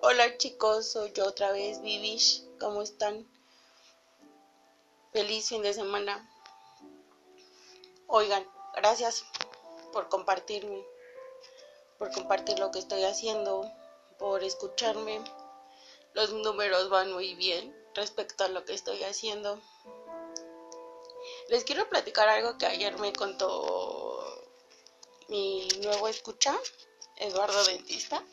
Hola chicos, soy yo otra vez, Vivish. ¿Cómo están? Feliz fin de semana. Oigan, gracias por compartirme, por compartir lo que estoy haciendo, por escucharme. Los números van muy bien respecto a lo que estoy haciendo. Les quiero platicar algo que ayer me contó mi nuevo escucha, Eduardo Dentista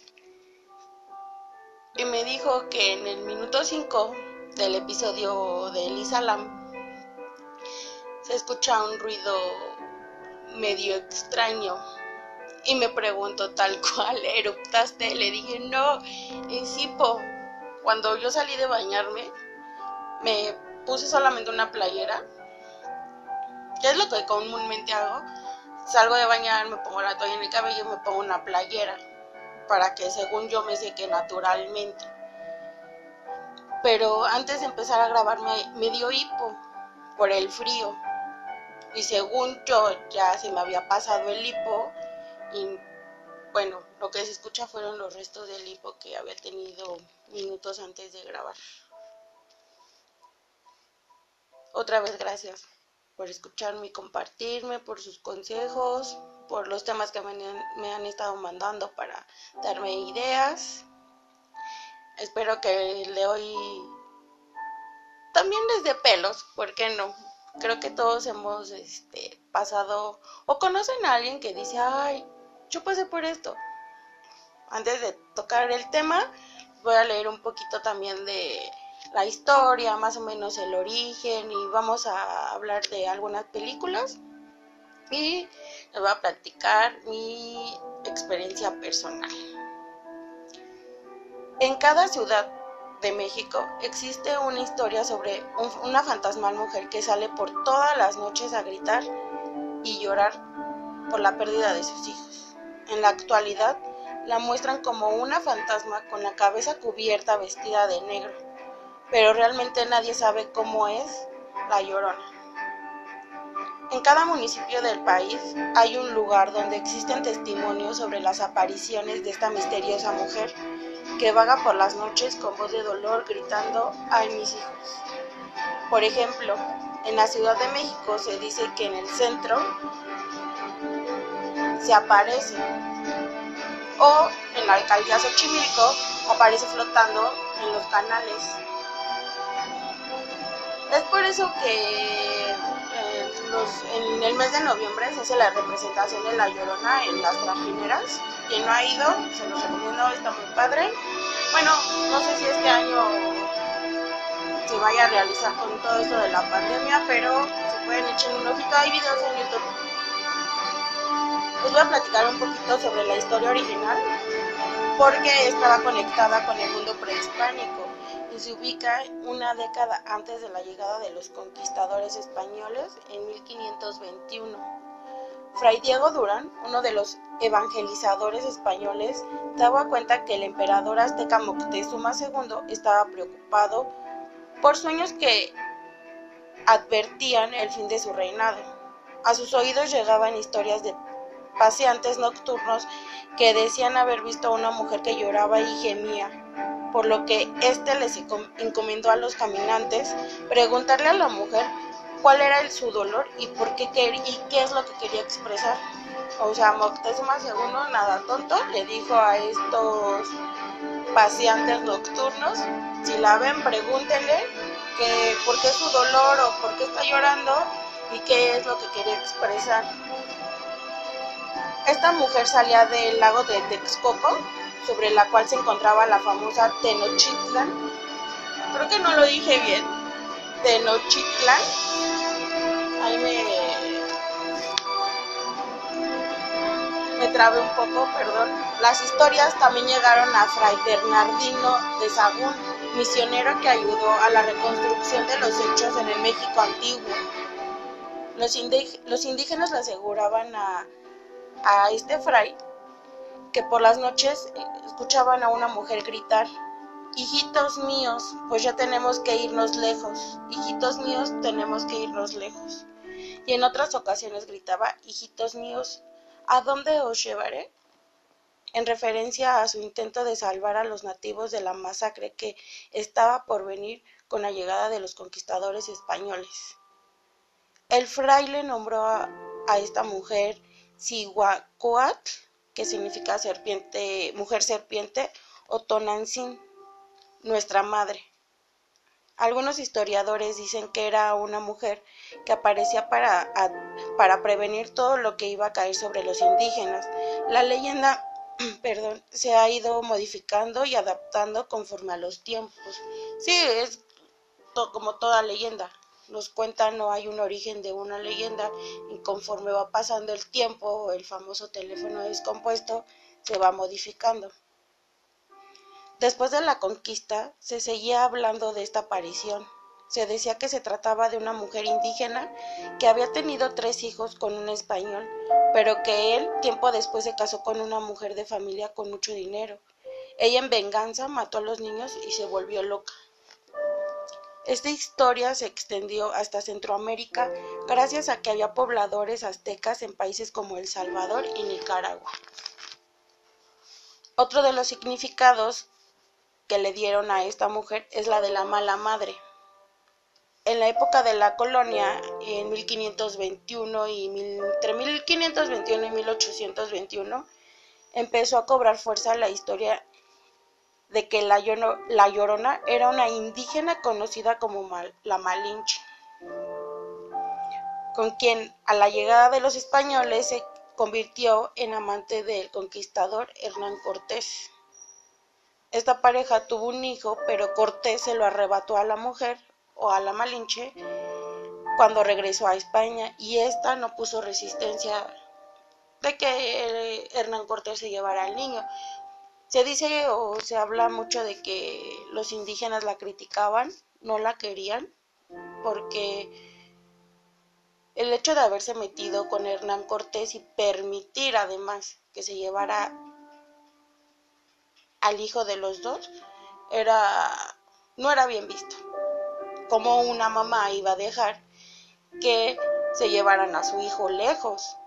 y me dijo que en el minuto 5 del episodio de Elisa Lam se escucha un ruido medio extraño y me preguntó tal cual, ¿eruptaste? Le dije, no, es hipo. Cuando yo salí de bañarme, me puse solamente una playera, que es lo que comúnmente hago. Salgo de bañar, me pongo la toalla en el cabello y me pongo una playera para que según yo me seque naturalmente. Pero antes de empezar a grabar me, dio hipo por el frío. Y según yo ya se me había pasado el hipo y bueno, lo que se escucha fueron los restos del hipo que había tenido minutos antes de grabar. Otra vez gracias por escucharme y compartirme, por sus consejos, por los temas que me han, estado mandando para darme ideas. Espero que el de hoy también les dé pelos, ¿por qué no? Creo que todos hemos este, pasado o conocen a alguien que dice, ay, yo pasé por esto. Antes de tocar el tema, voy a leer un poquito también de la historia, más o menos el origen y vamos a hablar de algunas películas y les voy a platicar mi experiencia personal. En cada ciudad de México existe una historia sobre una fantasmal mujer que sale por todas las noches a gritar y llorar por la pérdida de sus hijos. En la actualidad la muestran como una fantasma con la cabeza cubierta vestida de negro, pero realmente nadie sabe cómo es la llorona. En cada municipio del país hay un lugar donde existen testimonios sobre las apariciones de esta misteriosa mujer que vaga por las noches con voz de dolor gritando ¡ay mis hijos! Por ejemplo, en la Ciudad de México se dice que en el centro se aparece o en la alcaldía Xochimilco aparece flotando en los canales. Es por eso que en el mes de noviembre se hace la representación de La Llorona en las trajineras. Quien no ha ido, se los recomiendo, está muy padre. Bueno, no sé si este año se vaya a realizar con todo esto de la pandemia, pero se pueden echar un ojito, hay videos en YouTube. Les voy a platicar un poquito sobre la historia original, porque estaba conectada con el mundo prehispánico se ubica una década antes de la llegada de los conquistadores españoles en 1521. Fray Diego Durán, uno de los evangelizadores españoles, daba cuenta que el emperador azteca Moctezuma II estaba preocupado por sueños que advertían el fin de su reinado. A sus oídos llegaban historias de paseantes nocturnos que decían haber visto a una mujer que lloraba y gemía por lo que éste les encomendó a los caminantes preguntarle a la mujer cuál era su dolor y por qué y qué es lo que quería expresar. O sea, Moctezuma II, nada tonto, le dijo a estos paseantes nocturnos, si la ven, pregúntenle por qué su dolor o por qué está llorando y qué es lo que quería expresar. Esta mujer salía del lago de Texcoco sobre la cual se encontraba la famosa Tenochtitlan. Creo que no lo dije bien. Tenochtitlan. Ahí me, me trabé un poco, perdón. Las historias también llegaron a Fray Bernardino de Sagún, misionero que ayudó a la reconstrucción de los hechos en el México antiguo. Los, los indígenas le aseguraban a, a este fray que por las noches escuchaban a una mujer gritar, Hijitos míos, pues ya tenemos que irnos lejos, hijitos míos, tenemos que irnos lejos. Y en otras ocasiones gritaba, Hijitos míos, ¿a dónde os llevaré? en referencia a su intento de salvar a los nativos de la masacre que estaba por venir con la llegada de los conquistadores españoles. El fraile nombró a, esta mujer Cihuacoatl, que significa serpiente, mujer serpiente, o Tonantzin, nuestra madre. Algunos historiadores dicen que era una mujer que aparecía para, para prevenir todo lo que iba a caer sobre los indígenas. La leyenda perdón, se ha ido modificando y adaptando conforme a los tiempos. Sí, es como toda leyenda. Nos cuentan no hay un origen de una leyenda y conforme va pasando el tiempo, el famoso teléfono descompuesto se va modificando. Después de la conquista, se seguía hablando de esta aparición. Se decía que se trataba de una mujer indígena que había tenido tres hijos con un español, pero que él tiempo después se casó con una mujer de familia con mucho dinero. Ella en venganza mató a los niños y se volvió loca. Esta historia se extendió hasta Centroamérica gracias a que había pobladores aztecas en países como El Salvador y Nicaragua. Otro de los significados que le dieron a esta mujer es la de la mala madre. En la época de la colonia, en 1521 y entre 1521 y 1821, empezó a cobrar fuerza la historia de que la, Llorona era una indígena conocida como la Malinche, con quien a la llegada de los españoles se convirtió en amante del conquistador Hernán Cortés. Esta pareja tuvo un hijo, pero Cortés se lo arrebató a la mujer o a la Malinche cuando regresó a España y esta no puso resistencia de que Hernán Cortés se llevara al niño. Se dice o se habla mucho de que los indígenas la criticaban, no la querían, porque el hecho de haberse metido con Hernán Cortés y permitir además que se llevara al hijo de los dos era no era bien visto. Como una mamá iba a dejar que se llevaran a su hijo lejos.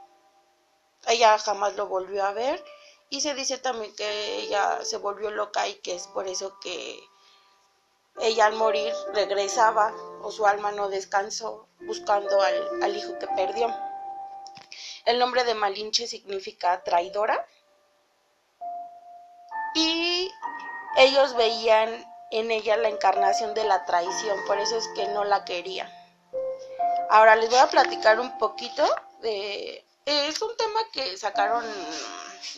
Ella jamás lo volvió a ver y se dice también que ella se volvió loca y que es por eso que ella al morir regresaba o su alma no descansó buscando al, al hijo que perdió. El nombre de Malinche significa traidora y ellos veían en ella la encarnación de la traición, por eso es que no la querían. Ahora les voy a platicar un poquito de... Es un tema que sacaron,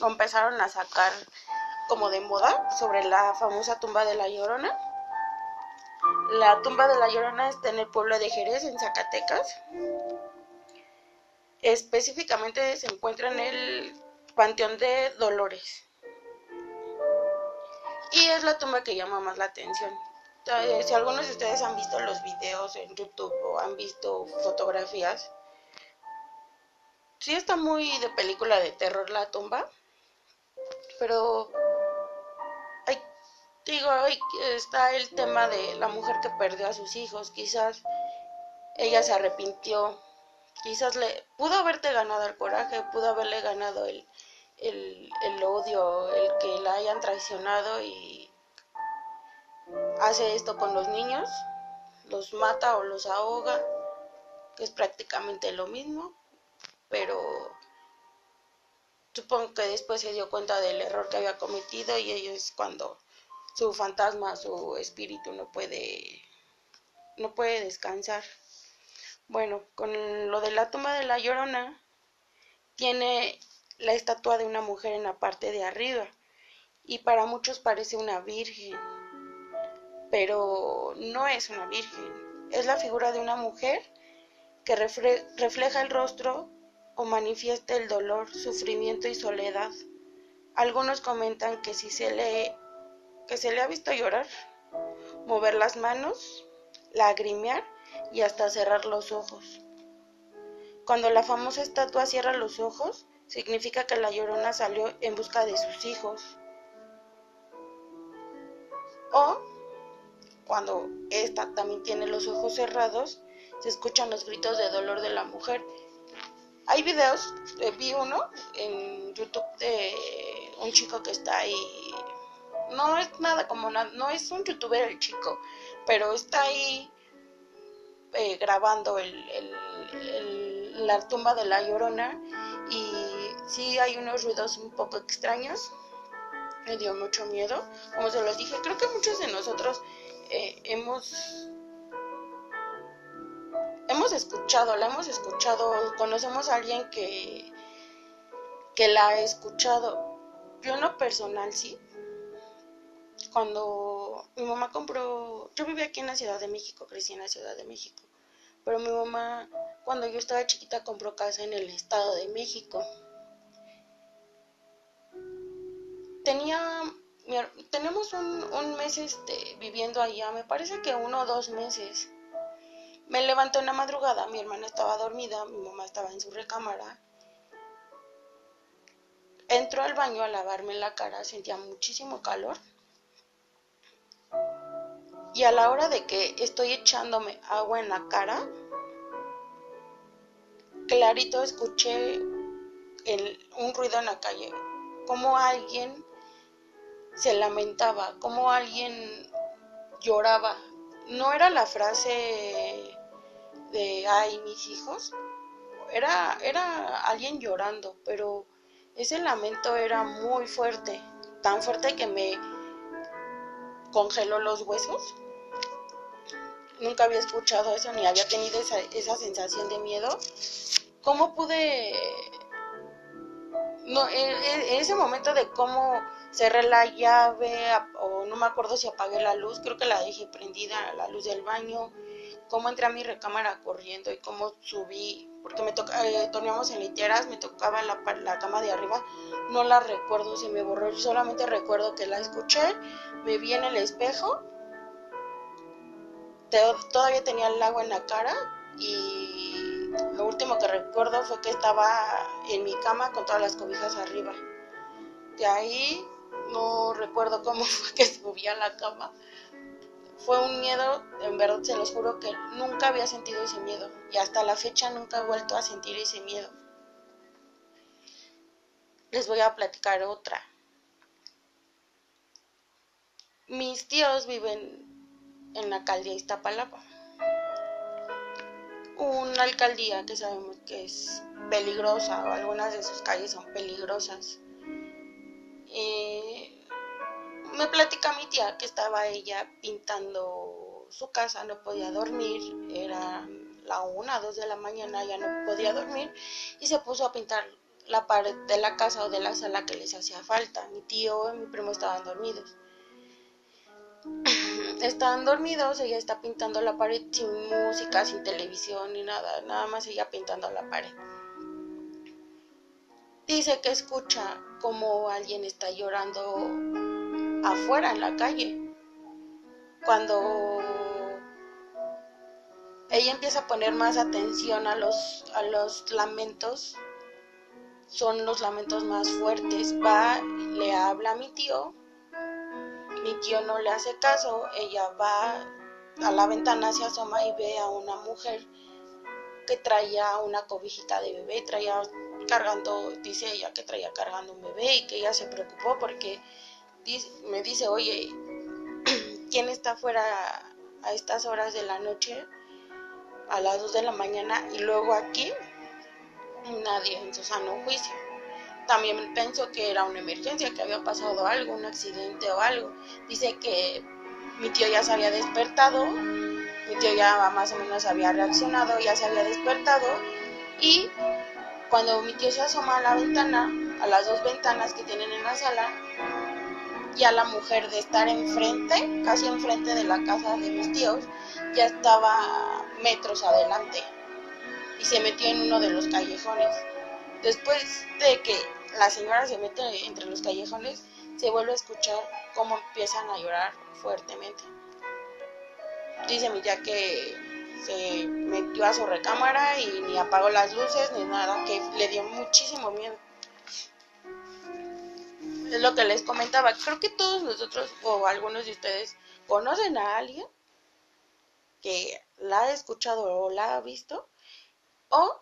empezaron a sacar como de moda sobre la famosa tumba de la Llorona. La tumba de la Llorona está en el pueblo de Jerez, en Zacatecas. Específicamente se encuentra en el Panteón de Dolores y es la tumba que llama más la atención. Si algunos de ustedes han visto los videos en YouTube o han visto fotografías, sí está muy de película de terror la tumba, pero hay, digo, está el tema de la mujer que perdió a sus hijos, quizás ella se arrepintió, quizás le pudo haberte ganado el coraje, pudo haberle ganado el, el, el odio, el que la hayan traicionado y hace esto con los niños, los mata o los ahoga, que es prácticamente lo mismo, pero supongo que después se dio cuenta del error que había cometido y ello es cuando su fantasma, su espíritu no puede no puede descansar. Bueno, con lo de la tumba de la Llorona tiene la estatua de una mujer en la parte de arriba y para muchos parece una virgen, pero no es una virgen, es la figura de una mujer que refleja el rostro o manifiesta el dolor, sufrimiento y soledad. Algunos comentan que si se le que se le ha visto llorar, mover las manos, lagrimear y hasta cerrar los ojos. Cuando la famosa estatua cierra los ojos, significa que la llorona salió en busca de sus hijos. O cuando esta también tiene los ojos cerrados, se escuchan los gritos de dolor de la mujer. Hay videos, eh, vi uno en YouTube de un chico que está ahí. No es nada como nada, no es un youtuber el chico, pero está ahí eh, grabando el, la tumba de la llorona y sí hay unos ruidos un poco extraños. Me dio mucho miedo. Como se los dije, creo que muchos de nosotros eh, hemos escuchado, la hemos escuchado, conocemos a alguien que que la ha escuchado. Yo en lo personal sí. Cuando mi mamá compró, yo vivía aquí en la Ciudad de México, crecí en la Ciudad de México, pero mi mamá cuando yo estaba chiquita compró casa en el Estado de México. Tenía, tenemos un, un mes este, viviendo allá, me parece que uno o dos meses. Me levanté una madrugada, mi hermana estaba dormida, mi mamá estaba en su recámara Entro al baño a lavarme la cara, sentía muchísimo calor. Y a la hora de que estoy echándome agua en la cara, clarito escuché un ruido en la calle, como alguien se lamentaba, como alguien lloraba. No era la frase de ay mis hijos, era, era alguien llorando, pero ese lamento era muy fuerte, tan fuerte que me congeló los huesos. Nunca había escuchado eso ni había tenido esa, esa sensación de miedo. ¿Cómo pude... No, en, ese momento de cómo cerré la llave o no me acuerdo si apagué la luz, creo que la dejé prendida, la luz del baño, cómo entré a mi recámara corriendo y cómo subí porque me toca, eh, en literas, me tocaba la, la cama de arriba, no la recuerdo, se me borró, solamente recuerdo que la escuché, me vi en el espejo, todavía tenía el agua en la cara y lo último que recuerdo fue que estaba en mi cama con todas las cobijas arriba. De ahí no recuerdo cómo fue que subí a la cama fue un miedo, en verdad se los juro que nunca había sentido ese miedo y hasta la fecha nunca he vuelto a sentir ese miedo. Les voy a platicar otra. Mis tíos viven en la alcaldía Iztapalapa. Una alcaldía que sabemos que es peligrosa o algunas de sus calles son peligrosas. Eh, me platica mi tía que estaba ella pintando su casa, no podía dormir, era la una, dos de la mañana, ya no podía dormir y se puso a pintar la pared de la casa o de la sala que les hacía falta. Mi tío y mi primo estaban dormidos. Estaban dormidos, ella está pintando la pared sin música, sin televisión ni nada, nada más ella pintando la pared. Dice que escucha como alguien está llorando afuera en la calle. Cuando ella empieza a poner más atención a los, a los lamentos, son los lamentos más fuertes. Va, le habla a mi tío, mi tío no le hace caso, ella va a la ventana, se asoma y ve a una mujer que traía una cobijita de bebé, traía cargando, dice ella que traía cargando un bebé y que ella se preocupó porque me dice, oye, ¿quién está fuera a estas horas de la noche? A las 2 de la mañana y luego aquí nadie en su sano juicio. También pensó que era una emergencia, que había pasado algo, un accidente o algo. Dice que mi tío ya se había despertado, mi tío ya más o menos había reaccionado, ya se había despertado y cuando mi tío se asoma a la ventana, a las dos ventanas que tienen en la sala, ya la mujer de estar enfrente, casi enfrente de la casa de mis tíos, ya estaba metros adelante y se metió en uno de los callejones. Después de que la señora se mete entre los callejones, se vuelve a escuchar cómo empiezan a llorar fuertemente. Dice mi tía que se metió a su recámara y ni apagó las luces ni nada, que le dio muchísimo miedo es lo que les comentaba. Creo que todos nosotros o algunos de ustedes conocen a alguien que la ha escuchado o la ha visto o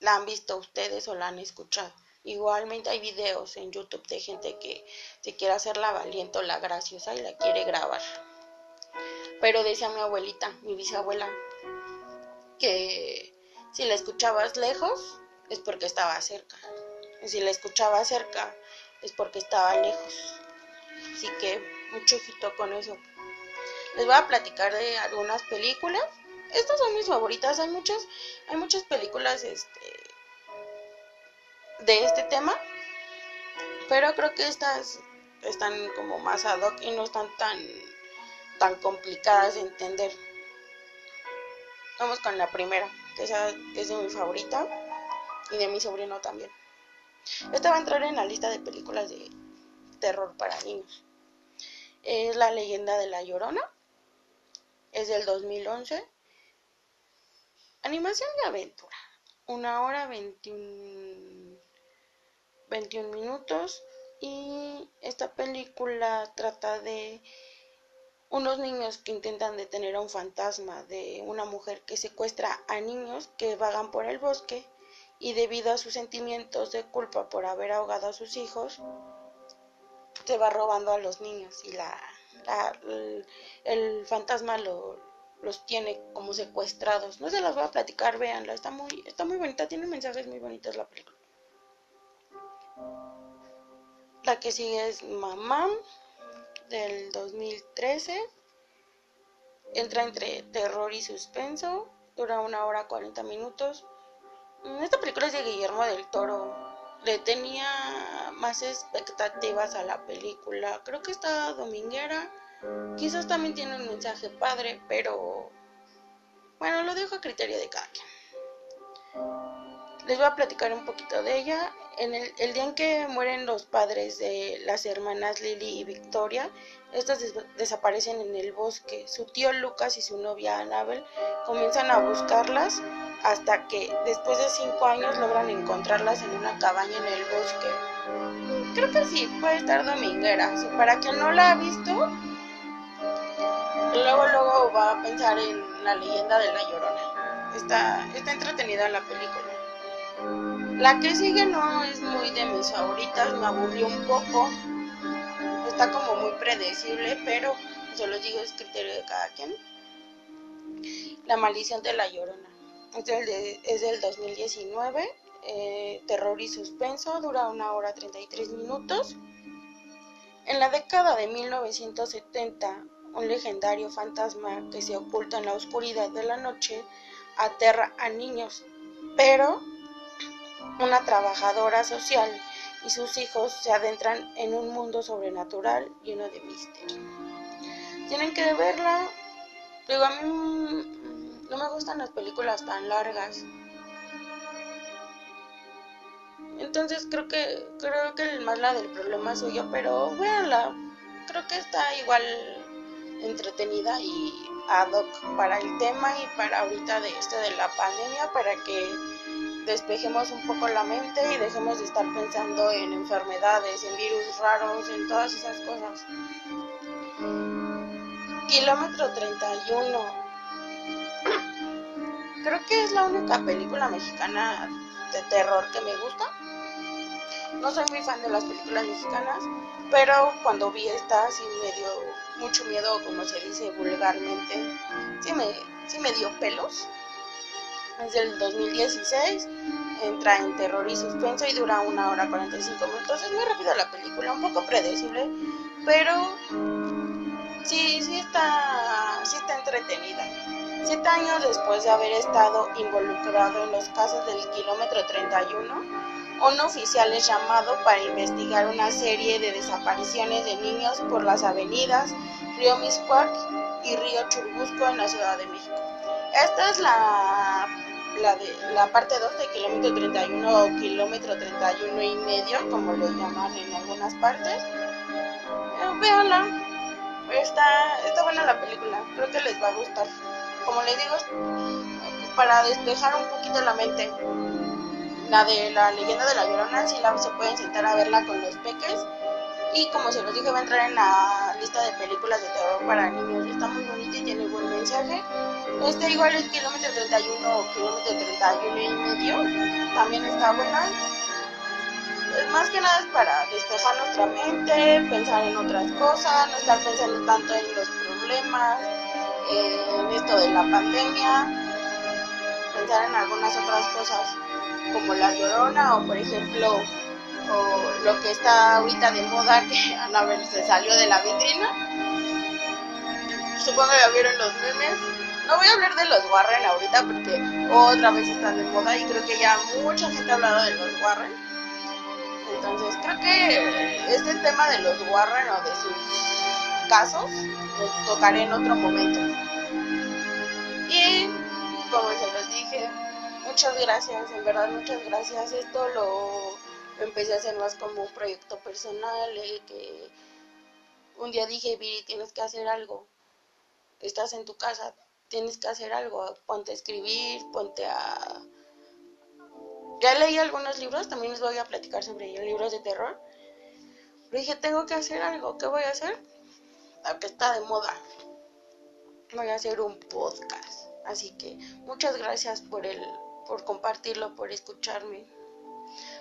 la han visto ustedes o la han escuchado. Igualmente hay videos en YouTube de gente que se quiere hacer la valiente o la graciosa y la quiere grabar. Pero decía mi abuelita, mi bisabuela, que si la escuchabas lejos es porque estaba cerca. Y si la escuchaba cerca es porque estaba lejos. Así que mucho ojito con eso. Les voy a platicar de algunas películas. Estas son mis favoritas. Hay muchas, hay muchas películas este, de este tema. Pero creo que estas están como más ad hoc y no están tan, tan complicadas de entender. Vamos con la primera, que, que es de mi favorita y de mi sobrino también. Esta va a entrar en la lista de películas de terror para niños. Es La leyenda de la Llorona. Es del 2011. Animación de aventura. Una hora 21, 21 minutos. Y esta película trata de unos niños que intentan detener a un fantasma de una mujer que secuestra a niños que vagan por el bosque y debido a sus sentimientos de culpa por haber ahogado a sus hijos, se va robando a los niños y la, el, fantasma los tiene como secuestrados. No se las voy a platicar, véanla, está muy, está muy bonita, tiene mensajes muy bonitos la película. La que sigue es Mamá del 2013. Entra entre terror y suspenso. Dura una hora 40 minutos. Esta película es de Guillermo del Toro. Le tenía más expectativas a la película. Creo que está dominguera. Quizás también tiene un mensaje padre, pero bueno, lo dejo a criterio de cada quien. Les voy a platicar un poquito de ella. En el, el, día en que mueren los padres de las hermanas Lily y Victoria, estas desaparecen en el bosque. Su tío Lucas y su novia Annabel comienzan a buscarlas hasta que después de cinco años logran encontrarlas en una cabaña en el bosque. Creo que sí, puede estar dominguera. para quien no la ha visto, luego luego va a pensar en la leyenda de la llorona. Está, está entretenida la película. La que sigue no es muy de mis favoritas, me aburrió un poco. Está como muy predecible, pero se los digo, es criterio de cada quien. La maldición de la llorona es del, 2019, eh, terror y suspenso, dura una hora 33 minutos. En la década de 1970, un legendario fantasma que se oculta en la oscuridad de la noche aterra a niños, pero una trabajadora social y sus hijos se adentran en un mundo sobrenatural lleno de misterio. Tienen que verla. Digo, a mí no me gustan las películas tan largas. Entonces creo que creo que más la del problema suyo, pero véanla. Creo que está igual entretenida y ad hoc para el tema y para ahorita de esto de la pandemia para que despejemos un poco la mente y dejemos de estar pensando en enfermedades, en virus raros, en todas esas cosas. Kilómetro 31 Creo que es la única película mexicana de terror que me gusta. No soy muy fan de las películas mexicanas, pero cuando vi esta sí me dio mucho miedo, como se dice vulgarmente. Sí me, sí me dio pelos. Es del 2016, entra en terror y suspenso y dura una hora 45 minutos. Es muy rápida la película, un poco predecible, pero sí, sí está, sí está entretenida. Siete años después de haber estado involucrado en los casos del kilómetro 31, un oficial es llamado para investigar una serie de desapariciones de niños por las avenidas Río Miscuac y Río Churubusco en la Ciudad de México. Esta es la, la, de, la parte 2 de kilómetro 31 o kilómetro 31 y medio, como lo llaman en algunas partes. Eh, véanla, está, está buena la película, creo que les va a gustar como les digo, para despejar un poquito la mente. La de la leyenda de la Llorona, si la se pueden sentar a verla con los peques. Y como se los dije, va a entrar en la lista de películas de terror para niños. Está muy bonita y tiene buen mensaje. Este igual es kilómetro 31 o kilómetro 31 y medio. También está buena. pues, más que nada es para despejar nuestra mente, pensar en otras cosas, no estar pensando tanto en los problemas, en esto de la pandemia, pensar en algunas otras cosas como la llorona o por ejemplo o lo que está ahorita de moda que a ver se salió de la vitrina. Supongo que vieron los memes. No voy a hablar de los Warren ahorita porque otra vez están de moda y creo que ya mucha gente ha hablado de los Warren. Entonces creo que este tema de los Warren o de sus casos tocaré en otro momento y como se los dije muchas gracias, en verdad muchas gracias. Esto lo, empecé a hacer más como un proyecto personal, que un día dije, Viri, tienes que hacer algo. Estás en tu casa, tienes que hacer algo. Ponte a escribir, ponte a... Ya leí algunos libros, también les voy a platicar sobre ellos, libros de terror. Pero dije, tengo que hacer algo. ¿Qué voy a hacer? Que está de moda. Voy a hacer un podcast. Así que muchas gracias por el por compartirlo, por escucharme.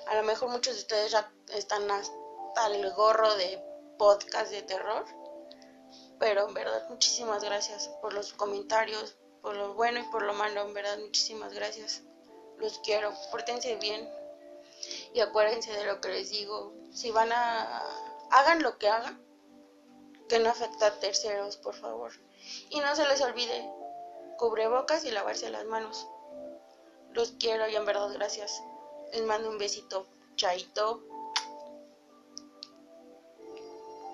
A lo mejor muchos de ustedes ya están hasta el gorro de podcast de terror. Pero en verdad muchísimas gracias por los comentarios, por lo bueno y por lo malo. En verdad muchísimas gracias. Los quiero. Pórtense bien. Y acuérdense de lo que les digo. Si van a... Hagan lo que hagan. Que no afecta a terceros, por favor. Y no se les olvide cubrebocas y lavarse las manos. Los quiero y en verdad gracias. Les mando un besito. Chaito.